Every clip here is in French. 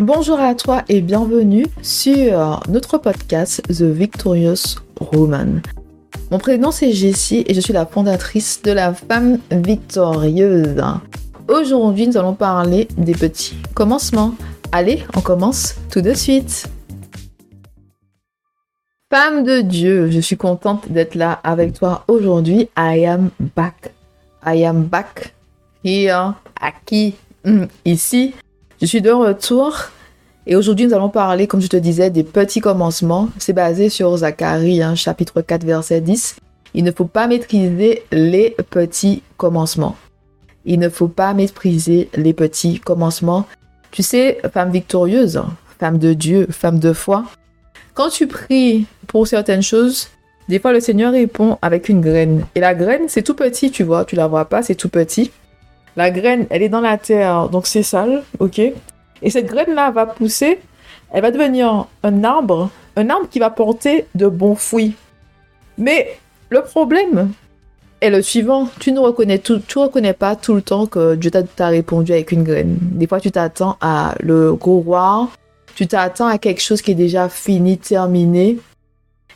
Bonjour à toi et bienvenue sur notre podcast The Victorious Woman. Mon prénom c'est Jessie et je suis la fondatrice de la femme victorieuse. Aujourd'hui, nous allons parler des petits commencements. Allez, on commence tout de suite. Femme de Dieu, je suis contente d'être là avec toi aujourd'hui. I am back. I am back. Here. Aquí. Hmm, ici. Je suis de retour et aujourd'hui nous allons parler, comme je te disais, des petits commencements. C'est basé sur Zacharie, hein, chapitre 4, verset 10. Il ne faut pas maîtriser les petits commencements. Il ne faut pas mépriser les petits commencements. Tu sais, femme victorieuse, femme de Dieu, femme de foi, quand tu pries pour certaines choses, des fois le Seigneur répond avec une graine. Et la graine, c'est tout petit, tu vois, tu la vois pas, c'est tout petit. La graine, elle est dans la terre, donc c'est sale, ok Et cette graine-là va pousser, elle va devenir un arbre, un arbre qui va porter de bons fruits. Mais le problème est le suivant, tu ne reconnais, tout, tu reconnais pas tout le temps que Dieu t'a répondu avec une graine. Des fois, tu t'attends à le gros tu t'attends à quelque chose qui est déjà fini, terminé,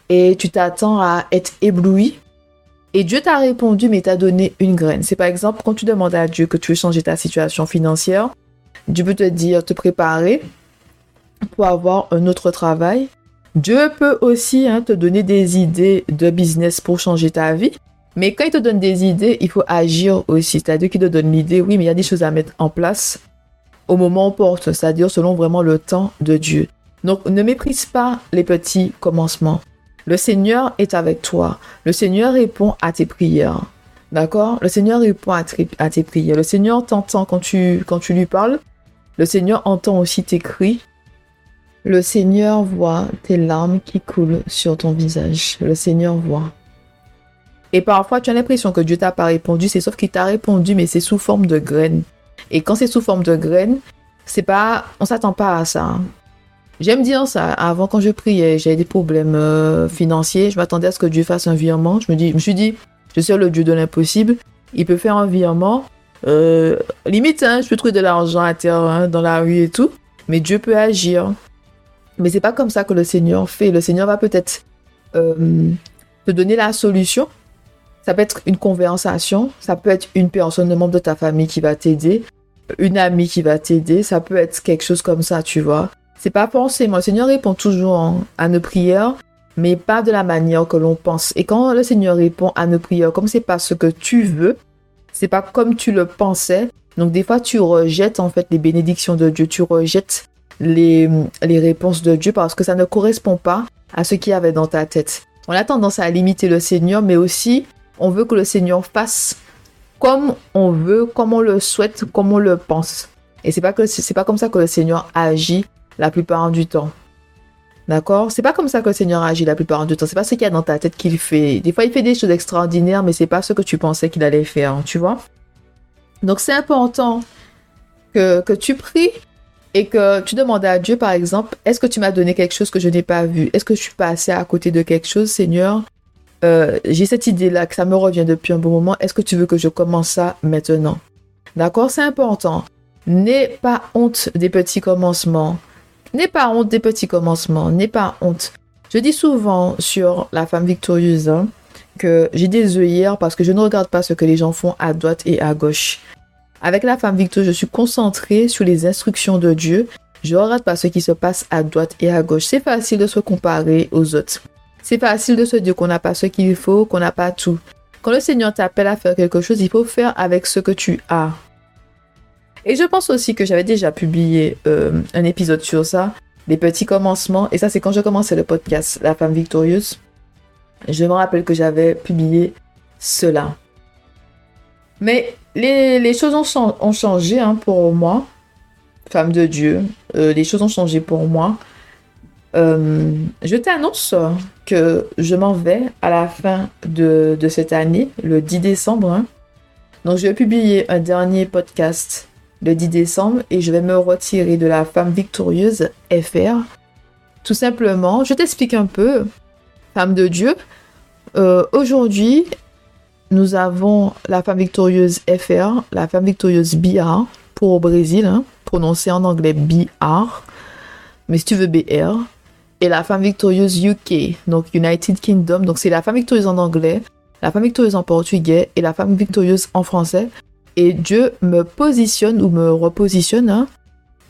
et tu t'attends à être ébloui et Dieu t'a répondu, mais t'a donné une graine. C'est par exemple quand tu demandes à Dieu que tu veux changer ta situation financière, Dieu peut te dire, te préparer pour avoir un autre travail. Dieu peut aussi hein, te donner des idées de business pour changer ta vie. Mais quand il te donne des idées, il faut agir aussi. C'est-à-dire qu'il te donne l'idée, oui, mais il y a des choses à mettre en place au moment opportun, c'est-à-dire selon vraiment le temps de Dieu. Donc ne méprise pas les petits commencements. Le Seigneur est avec toi. Le Seigneur répond à tes prières. D'accord? Le Seigneur répond à, tes prières. Le Seigneur t'entend quand tu, lui parles. Le Seigneur entend aussi tes cris. Le Seigneur voit tes larmes qui coulent sur ton visage. Le Seigneur voit. Et parfois, tu as l'impression que Dieu t'a pas répondu. C'est sauf qu'il t'a répondu, mais c'est sous forme de graines. Et quand c'est sous forme de graines, c'est pas, on s'attend pas à ça. J'aime dire ça. Avant, quand je priais, j'avais des problèmes euh, financiers. Je m'attendais à ce que Dieu fasse un virement. Je me, dis, je me suis dit, je suis le Dieu de l'impossible. Il peut faire un virement. Euh, limite, hein, je peux trouver de l'argent à terre hein, dans la rue et tout. Mais Dieu peut agir. Mais c'est pas comme ça que le Seigneur fait. Le Seigneur va peut-être euh, te donner la solution. Ça peut être une conversation. Ça peut être une personne, un membre de ta famille qui va t'aider. Une amie qui va t'aider. Ça peut être quelque chose comme ça, tu vois. C'est pas forcément. Le Seigneur répond toujours à nos prières, mais pas de la manière que l'on pense. Et quand le Seigneur répond à nos prières, comme c'est pas ce que tu veux, c'est pas comme tu le pensais. Donc des fois, tu rejettes en fait les bénédictions de Dieu, tu rejettes les, les réponses de Dieu parce que ça ne correspond pas à ce qu'il y avait dans ta tête. On a tendance à limiter le Seigneur, mais aussi on veut que le Seigneur fasse comme on veut, comme on le souhaite, comme on le pense. Et c'est pas pas comme ça que le Seigneur agit la plupart du temps. D'accord? C'est pas comme ça que le Seigneur agit la plupart du temps. C'est pas ce qu'il y a dans ta tête qu'il fait. Des fois, il fait des choses extraordinaires, mais c'est pas ce que tu pensais qu'il allait faire, tu vois? Donc, c'est important que, que tu pries et que tu demandes à Dieu, par exemple, est-ce que tu m'as donné quelque chose que je n'ai pas vu? Est-ce que je suis passé à côté de quelque chose, Seigneur? Euh, J'ai cette idée-là que ça me revient depuis un bon moment. Est-ce que tu veux que je commence ça maintenant? D'accord? C'est important. N'aie pas honte des petits commencements. N'aie pas honte des petits commencements, n'aie pas honte. Je dis souvent sur la femme victorieuse hein, que j'ai des œillères parce que je ne regarde pas ce que les gens font à droite et à gauche. Avec la femme victorieuse, je suis concentrée sur les instructions de Dieu. Je ne regarde pas ce qui se passe à droite et à gauche. C'est facile de se comparer aux autres. C'est facile de se dire qu'on n'a pas ce qu'il faut, qu'on n'a pas tout. Quand le Seigneur t'appelle à faire quelque chose, il faut faire avec ce que tu as. Et je pense aussi que j'avais déjà publié euh, un épisode sur ça, les petits commencements. Et ça, c'est quand je commençais le podcast La femme victorieuse. Je me rappelle que j'avais publié cela. Mais les, choses ont, changé hein, pour moi, femme de Dieu. Euh, les choses ont changé pour moi. Euh, je t'annonce que je m'en vais à la fin de, cette année, le 10 décembre. Hein. Donc, je vais publier un dernier podcast le 10 décembre et je vais me retirer de la femme victorieuse FR. Tout simplement, je t'explique un peu, femme de Dieu. Euh, aujourd'hui, nous avons la femme victorieuse FR, la femme victorieuse BR pour au Brésil, hein, prononcé en anglais BR. mais si tu veux BR, et la femme victorieuse UK, donc United Kingdom. Donc c'est la femme victorieuse en anglais, la femme victorieuse en portugais et la femme victorieuse en français. Et Dieu me positionne ou me repositionne hein,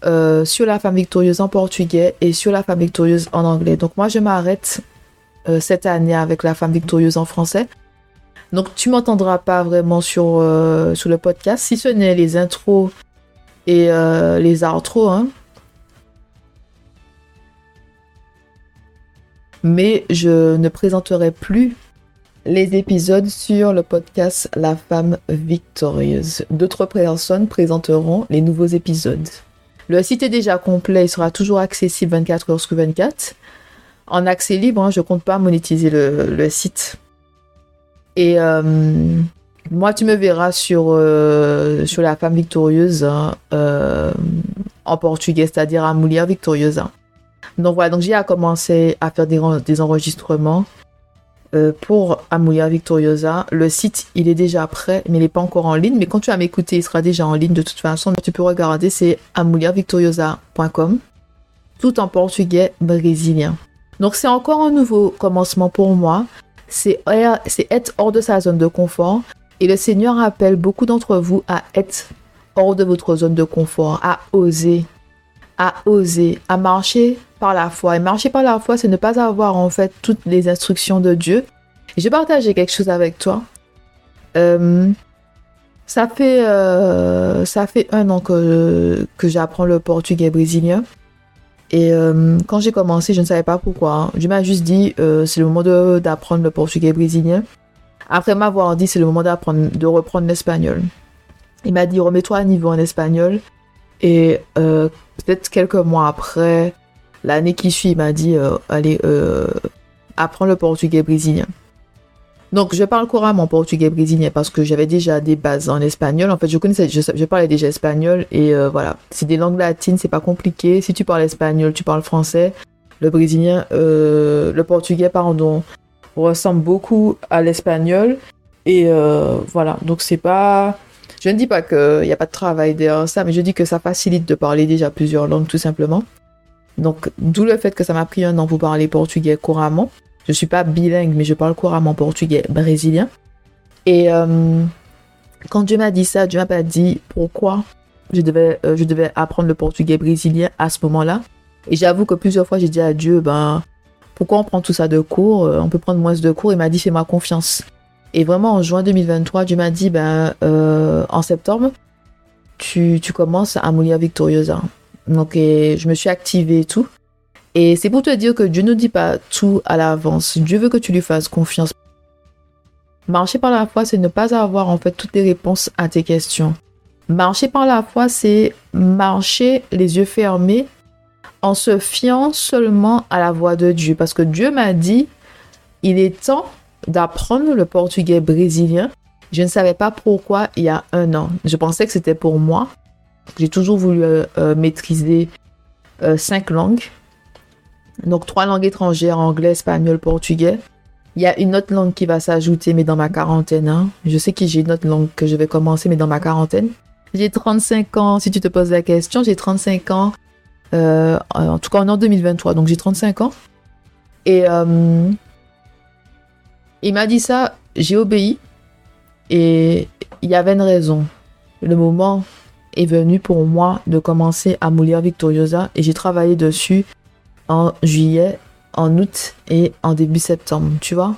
euh, sur la femme victorieuse en portugais et sur la femme victorieuse en anglais. Donc moi je m'arrête euh, cette année avec la femme victorieuse en français. Donc tu m'entendras pas vraiment sur, euh, le podcast, si ce n'est les intros et les outros. Hein. Mais je ne présenterai plus les épisodes sur le podcast La femme victorieuse. D'autres personnes présenteront les nouveaux épisodes. Le site est déjà complet, il sera toujours accessible 24 heures sur 24. En accès libre, hein, je compte pas monétiser le, site. Et euh, moi, tu me verras sur, euh, sur la femme victorieuse hein, euh, en portugais, c'est-à-dire à Moulière victorieuse. Donc voilà, donc j'ai commencé à faire des enregistrements euh, pour Amulia Victoriosa. Le site, il est déjà prêt, mais il n'est pas encore en ligne. Mais quand tu vas m'écouter, il sera déjà en ligne de toute façon. Tu peux regarder, c'est amuliavictoriosa.com, tout en portugais brésilien. Donc c'est encore un nouveau commencement pour moi. C'est être hors de sa zone de confort. Et le Seigneur appelle beaucoup d'entre vous à être hors de votre zone de confort, à oser, à oser, à marcher par la foi. Et marcher par la foi, c'est ne pas avoir en fait toutes les instructions de Dieu. Et je partager quelque chose avec toi. Euh, ça fait euh, ça fait un an que, que j'apprends le portugais brésilien. Et euh, quand j'ai commencé, je ne savais pas pourquoi. Je m'ai juste dit, c'est le moment d'apprendre le portugais brésilien. Après m'avoir dit, c'est le moment d'apprendre, de reprendre l'espagnol. Il m'a dit, remets-toi à niveau en espagnol. Et peut-être quelques mois après, L'année qui suit, il m'a dit euh, allez, euh, apprends le portugais brésilien. Donc, je parle couramment portugais brésilien parce que j'avais déjà des bases en espagnol. En fait, je connaissais, je, parlais déjà espagnol et euh, voilà. C'est des langues latines, c'est pas compliqué. Si tu parles espagnol, tu parles français. Le brésilien, le portugais, pardon, ressemble beaucoup à l'espagnol. Et voilà. Donc, c'est pas. Je ne dis pas qu'il n'y a pas de travail derrière ça, mais je dis que ça facilite de parler déjà plusieurs langues, tout simplement. Donc, d'où le fait que ça m'a pris un an pour parler portugais couramment. Je suis pas bilingue, mais je parle couramment portugais brésilien. Et euh, quand Dieu m'a dit ça, Dieu m'a pas dit pourquoi je devais, euh, je devais apprendre le portugais brésilien à ce moment-là. Et j'avoue que plusieurs fois, j'ai dit à Dieu, ben, pourquoi on prend tout ça de cours euh, On peut prendre moins de cours. Il m'a dit, fais-moi confiance. Et vraiment, en juin 2023, Dieu m'a dit, ben, en septembre, tu, tu commences à Moulia Victoriosa. Donc, je me suis activée et tout. Et c'est pour te dire que Dieu ne dit pas tout à l'avance. Dieu veut que tu lui fasses confiance. Marcher par la foi, c'est ne pas avoir en fait toutes les réponses à tes questions. Marcher par la foi, c'est marcher les yeux fermés en se fiant seulement à la voix de Dieu. Parce que Dieu m'a dit, il est temps d'apprendre le portugais brésilien. Je ne savais pas pourquoi il y a un an. Je pensais que c'était pour moi. J'ai toujours voulu euh, euh, maîtriser euh, cinq langues. Donc trois langues étrangères, anglais, espagnol, portugais. Il y a une autre langue qui va s'ajouter, mais dans ma quarantaine. Hein. Je sais que j'ai une autre langue que je vais commencer, mais dans ma quarantaine. J'ai 35 ans, si tu te poses la question, j'ai 35 ans. en tout cas, en 2023, donc j'ai 35 ans. Et il m'a dit ça, j'ai obéi. Et il y avait une raison. Le moment est venu pour moi de commencer à Moulière Victoriosa et j'ai travaillé dessus en juillet, en août et en début septembre, tu vois.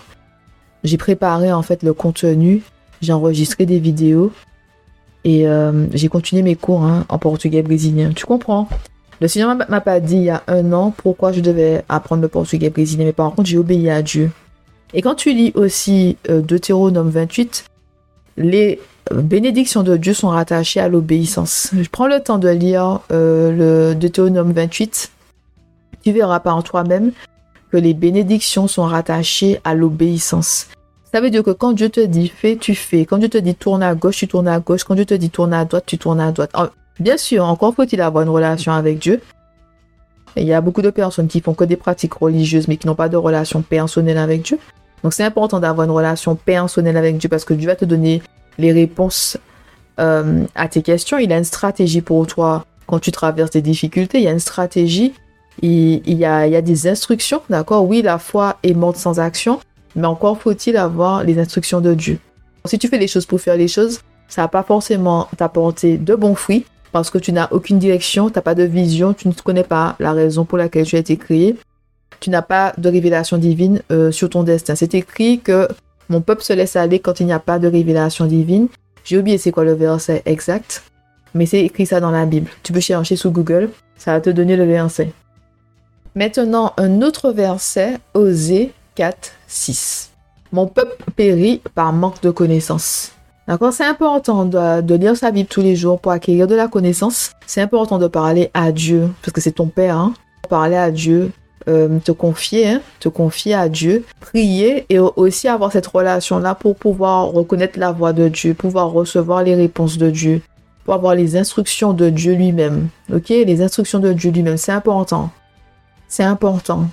J'ai préparé en fait le contenu, j'ai enregistré des vidéos et euh, j'ai continué mes cours hein, en portugais brésilien. Tu comprends? Le Seigneur m'a pas dit il y a un an pourquoi je devais apprendre le portugais brésilien, mais par contre j'ai obéi à Dieu. Et quand tu lis aussi euh, Deutéronome 28, les bénédictions de Dieu sont rattachées à l'obéissance. Je prends le temps de lire euh, le Deutéronome 28. Tu verras par toi-même que les bénédictions sont rattachées à l'obéissance. Ça veut dire que quand Dieu te dit fais, tu fais. Quand Dieu te dit tourne à gauche, tu tournes à gauche. Quand Dieu te dit tourne à droite, tu tournes à droite. Bien sûr, encore faut-il avoir une relation avec Dieu. Il y a beaucoup de personnes qui font que des pratiques religieuses mais qui n'ont pas de relation personnelle avec Dieu. Donc c'est important d'avoir une relation personnelle avec Dieu parce que Dieu va te donner les réponses euh, à tes questions. Il a une stratégie pour toi quand tu traverses des difficultés. Il y a une stratégie il, y, a, des instructions, d'accord? Oui, la foi est morte sans action, mais encore faut-il avoir les instructions de Dieu. Si tu fais les choses pour faire les choses, ça va pas forcément t'apporter de bons fruits parce que tu n'as aucune direction, tu n'as pas de vision, tu ne connais pas la raison pour laquelle tu as été créé. Tu n'as pas de révélation divine euh, sur ton destin. C'est écrit que mon peuple se laisse aller quand il n'y a pas de révélation divine. J'ai oublié c'est quoi le verset exact, mais c'est écrit ça dans la Bible. Tu peux chercher sous Google, ça va te donner le verset. Maintenant, un autre verset, Osée 4, 6. Mon peuple périt par manque de connaissance. D'accord C'est important de, lire sa Bible tous les jours pour acquérir de la connaissance. C'est important de parler à Dieu, parce que c'est ton Père. Hein? Parler à Dieu, euh, te confier, hein? te confier à Dieu, prier et aussi avoir cette relation-là pour pouvoir reconnaître la voix de Dieu, pouvoir recevoir les réponses de Dieu, pour avoir les instructions de Dieu lui-même. Ok Les instructions de Dieu lui-même, c'est important. C'est important.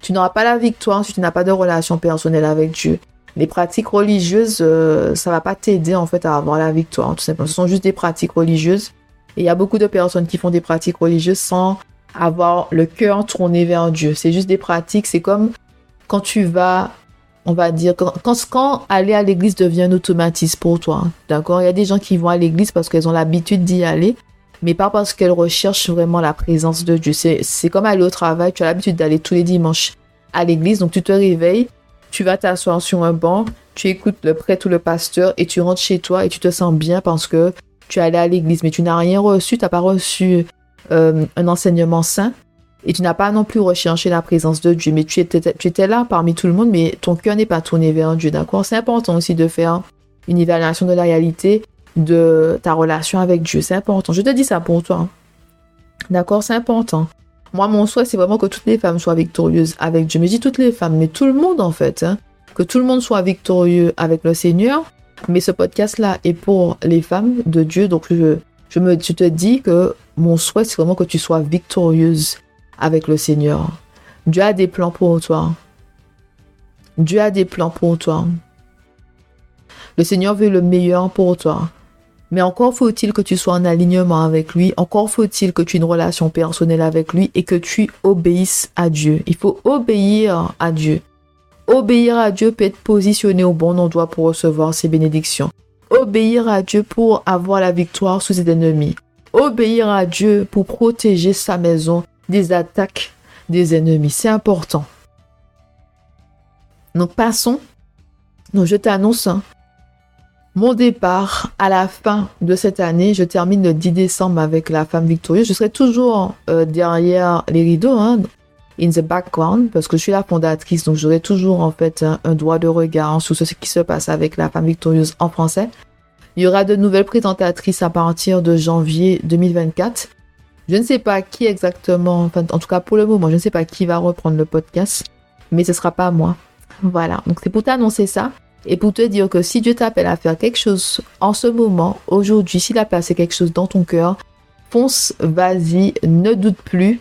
Tu n'auras pas la victoire si tu n'as pas de relation personnelle avec Dieu. Les pratiques religieuses, ça euh, ça va pas t'aider en fait à avoir la victoire, tout simplement. Ce sont juste des pratiques religieuses. Et il y a beaucoup de personnes qui font des pratiques religieuses sans avoir le cœur tourné vers Dieu. C'est juste des pratiques. C'est comme quand tu vas, on va dire, quand, aller à l'église devient un automatisme pour toi. D'accord? Il y a des gens qui vont à l'église parce qu'elles ont l'habitude d'y aller mais pas parce qu'elle recherche vraiment la présence de Dieu. C'est comme aller au travail, tu as l'habitude d'aller tous les dimanches à l'église, donc tu te réveilles, tu vas t'asseoir sur un banc, tu écoutes le prêtre ou le pasteur et tu rentres chez toi et tu te sens bien parce que tu es allé à l'église, mais tu n'as rien reçu, tu n'as pas reçu euh, un enseignement saint et tu n'as pas non plus recherché la présence de Dieu, mais tu étais, tu étais là parmi tout le monde, mais ton cœur n'est pas tourné vers Dieu, d'accord? C'est important aussi de faire une évaluation de la réalité de ta relation avec Dieu. C'est important. Je te dis ça pour toi. D'accord? C'est important. Moi, mon souhait, c'est vraiment que toutes les femmes soient victorieuses avec Dieu. Mais je dis toutes les femmes, mais tout le monde en fait. Hein. Que tout le monde soit victorieux avec le Seigneur. Mais ce podcast-là est pour les femmes de Dieu. Donc, je, me, je te dis que mon souhait, c'est vraiment que tu sois victorieuse avec le Seigneur. Dieu a des plans pour toi. Dieu a des plans pour toi. Le Seigneur veut le meilleur pour toi. Mais encore faut-il que tu sois en alignement avec lui, encore faut-il que tu aies une relation personnelle avec lui et que tu obéisses à Dieu. Il faut obéir à Dieu. Obéir à Dieu peut être positionné au bon endroit pour recevoir ses bénédictions. Obéir à Dieu pour avoir la victoire sous ses ennemis. Obéir à Dieu pour protéger sa maison des attaques des ennemis. C'est important. Donc passons. Donc je t'annonce hein, mon départ à la fin de cette année, je termine le 10 décembre avec la femme victorieuse. Je serai toujours euh, derrière les rideaux, hein, in the background, parce que je suis la fondatrice, donc j'aurai toujours en fait un, droit de regard sur ce qui se passe avec la femme victorieuse en français. Il y aura de nouvelles présentatrices à partir de janvier 2024. Je ne sais pas qui exactement, enfin, en tout cas pour le moment, je ne sais pas qui va reprendre le podcast, mais ce sera pas moi. Voilà, donc c'est pour t'annoncer ça. Et pour te dire que si Dieu t'appelle à faire quelque chose en ce moment, aujourd'hui, s'il a placé quelque chose dans ton cœur, fonce, vas-y, ne doute plus.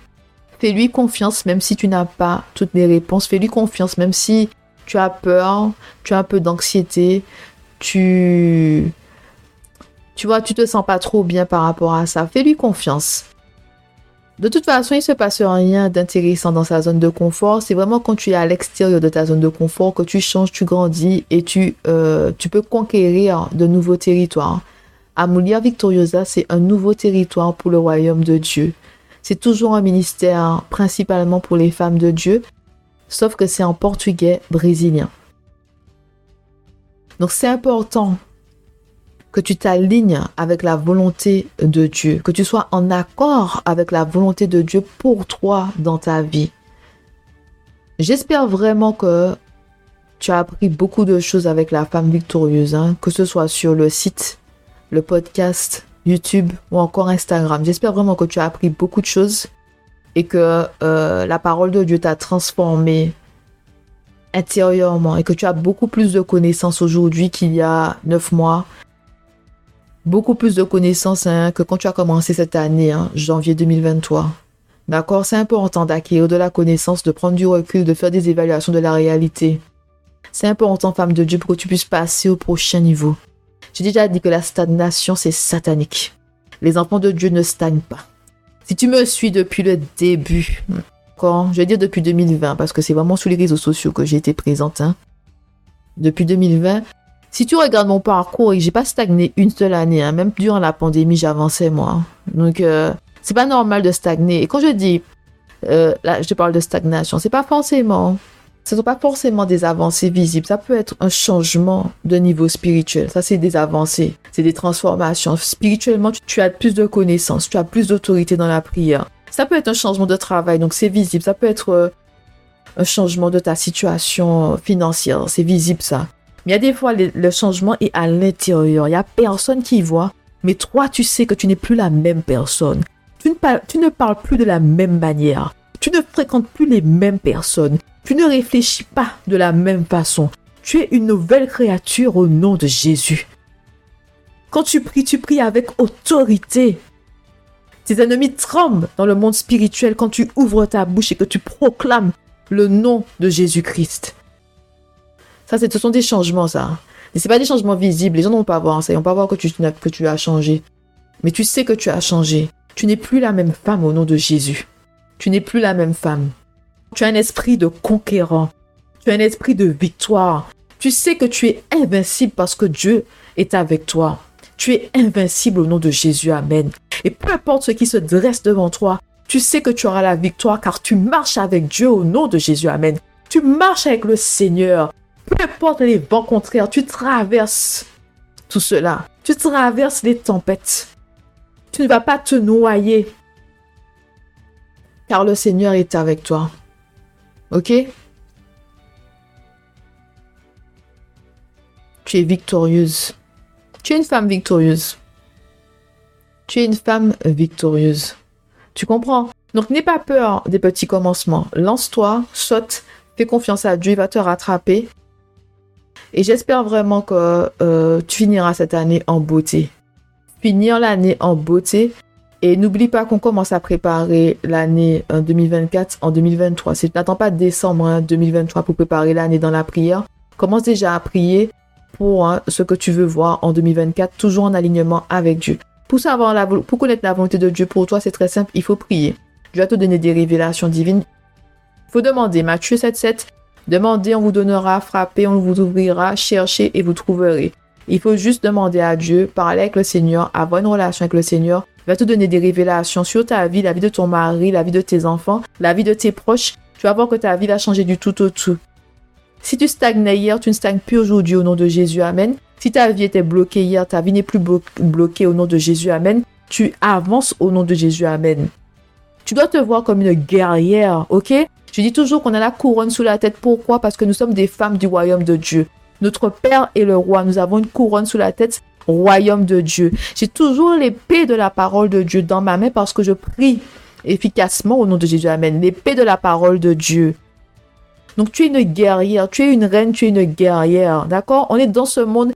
Fais-lui confiance même si tu n'as pas toutes les réponses. Fais-lui confiance même si tu as peur, tu as un peu d'anxiété, tu... Tu vois, tu te sens pas trop bien par rapport à ça. Fais-lui confiance. De toute façon, il se passe rien d'intéressant dans sa zone de confort. C'est vraiment quand tu es à l'extérieur de ta zone de confort que tu changes, tu grandis et tu, euh, tu peux conquérir de nouveaux territoires. Amulia Victoriosa, c'est un nouveau territoire pour le royaume de Dieu. C'est toujours un ministère principalement pour les femmes de Dieu, sauf que c'est en portugais brésilien. Donc c'est important que tu t'alignes avec la volonté de Dieu, que tu sois en accord avec la volonté de Dieu pour toi dans ta vie. J'espère vraiment que tu as appris beaucoup de choses avec la femme victorieuse, hein, que ce soit sur le site, le podcast, YouTube ou encore Instagram. J'espère vraiment que tu as appris beaucoup de choses et que euh, la parole de Dieu t'a transformé intérieurement et que tu as beaucoup plus de connaissances aujourd'hui qu'il y a neuf mois, beaucoup plus de connaissances hein, que quand tu as commencé cette année, hein, janvier 2023. D'accord C'est important d'acquérir de la connaissance, de prendre du recul, de faire des évaluations de la réalité. C'est important, femme de Dieu, pour que tu puisses passer au prochain niveau. J'ai déjà dit que la stagnation, c'est satanique. Les enfants de Dieu ne stagnent pas. Si tu me suis depuis le début, quand je vais dire depuis 2020, parce que c'est vraiment sur les réseaux sociaux que j'ai été présente, hein. depuis 2020, si tu regardes mon parcours, j'ai pas stagné une seule année, hein. même durant la pandémie, j'avançais moi. Donc, euh, c'est pas normal de stagner. Et quand je dis, euh, là, je parle de stagnation, c'est pas forcément ce sont pas forcément des avancées visibles. Ça peut être un changement de niveau spirituel. Ça, c'est des avancées. C'est des transformations. Spirituellement, tu, as plus de connaissances. Tu as plus d'autorité dans la prière. Ça peut être un changement de travail. Donc, c'est visible. Ça peut être euh, un changement de ta situation financière. C'est visible, ça. Mais il y a des fois, le, changement est à l'intérieur. Il y a personne qui voit. Mais toi, tu sais que tu n'es plus la même personne. Tu ne, tu ne parles plus de la même manière. Tu ne fréquentes plus les mêmes personnes. Tu ne réfléchis pas de la même façon. Tu es une nouvelle créature au nom de Jésus. Quand tu pries, tu pries avec autorité. Tes ennemis tremblent dans le monde spirituel quand tu ouvres ta bouche et que tu proclames le nom de Jésus-Christ. Ça, ce sont des changements, ça. Ce c'est pas des changements visibles. Les gens ne vont pas voir ça. Ils vont pas voir que tu, que tu as changé. Mais tu sais que tu as changé. Tu n'es plus la même femme au nom de Jésus. Tu n'es plus la même femme. Tu as un esprit de conquérant. Tu as un esprit de victoire. Tu sais que tu es invincible parce que Dieu est avec toi. Tu es invincible au nom de Jésus. Amen. Et peu importe ce qui se dresse devant toi, tu sais que tu auras la victoire car tu marches avec Dieu au nom de Jésus. Amen. Tu marches avec le Seigneur. Peu importe les vents contraires, tu traverses tout cela. Tu traverses les tempêtes. Tu ne vas pas te noyer car le Seigneur est avec toi. Ok? Tu es victorieuse. Tu es une femme victorieuse. Tu es une femme victorieuse. Tu comprends? Donc n'aie pas peur des petits commencements. Lance-toi, saute, fais confiance à Dieu, il va te rattraper. Et j'espère vraiment que euh, tu finiras cette année en beauté. Finir l'année en beauté, et n'oublie pas qu'on commence à préparer l'année 2024 euh, en 2023. Si tu n'attends pas décembre 2023 hein, pour préparer l'année dans la prière, commence déjà à prier pour hein, ce que tu veux voir en 2024, toujours en alignement avec Dieu. Pour, connaître la volonté de Dieu pour toi, c'est très simple, il faut prier. Dieu va te donner des révélations divines. Il faut demander, Matthieu 7,7, demandez, on vous donnera, frappez, on vous ouvrira, cherchez et vous trouverez. Il faut juste demander à Dieu, parler avec le Seigneur, avoir une relation avec le Seigneur va te donner des révélations sur ta vie, la vie de ton mari, la vie de tes enfants, la vie de tes proches. Tu vas voir que ta vie va changer du tout au tout. Si tu stagnais hier, tu ne stagnes plus aujourd'hui au nom de Jésus. Amen. Si ta vie était bloquée hier, ta vie n'est plus bloquée au nom de Jésus. Amen. Tu avances au nom de Jésus. Amen. Tu dois te voir comme une guerrière, ok? Je dis toujours qu'on a la couronne sous la tête. Pourquoi? Parce que nous sommes des femmes du royaume de Dieu. Notre Père est le roi. Nous avons une couronne sous la tête royaume de Dieu. J'ai toujours l'épée de la parole de Dieu dans ma main parce que je prie efficacement au nom de Jésus. Amen. L'épée de la parole de Dieu. Donc tu es une guerrière, tu es une reine, tu es une guerrière. D'accord? On est dans ce monde,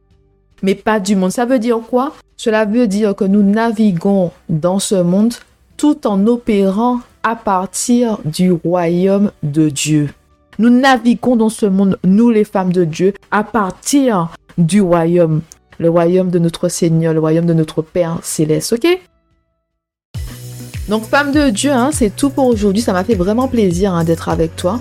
mais pas du monde. Ça veut dire quoi? Cela veut dire que nous naviguons dans ce monde tout en opérant à partir du royaume de Dieu. Nous naviguons dans ce monde, nous les femmes de Dieu, à partir du royaume le royaume de notre Seigneur, le royaume de notre Père céleste, ok? Donc femme de Dieu, hein, c'est tout pour aujourd'hui. Ça m'a fait vraiment plaisir hein, d'être avec toi.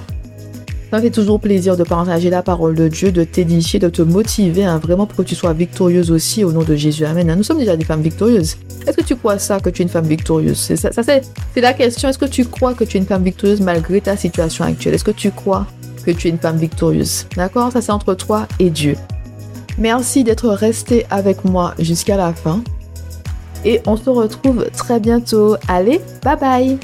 Ça fait toujours plaisir de partager la parole de Dieu, de t'édifier, de te motiver hein, vraiment pour que tu sois victorieuse aussi au nom de Jésus. Amen. Nous sommes déjà des femmes victorieuses. Est-ce que tu crois ça, que tu es une femme victorieuse? Ça c'est la question. Est-ce que tu crois que tu es une femme victorieuse malgré ta situation actuelle? Est-ce que tu crois que tu es une femme victorieuse? D'accord? Ça c'est entre toi et Dieu. Merci d'être resté avec moi jusqu'à la fin. Et on se retrouve très bientôt. Allez, bye bye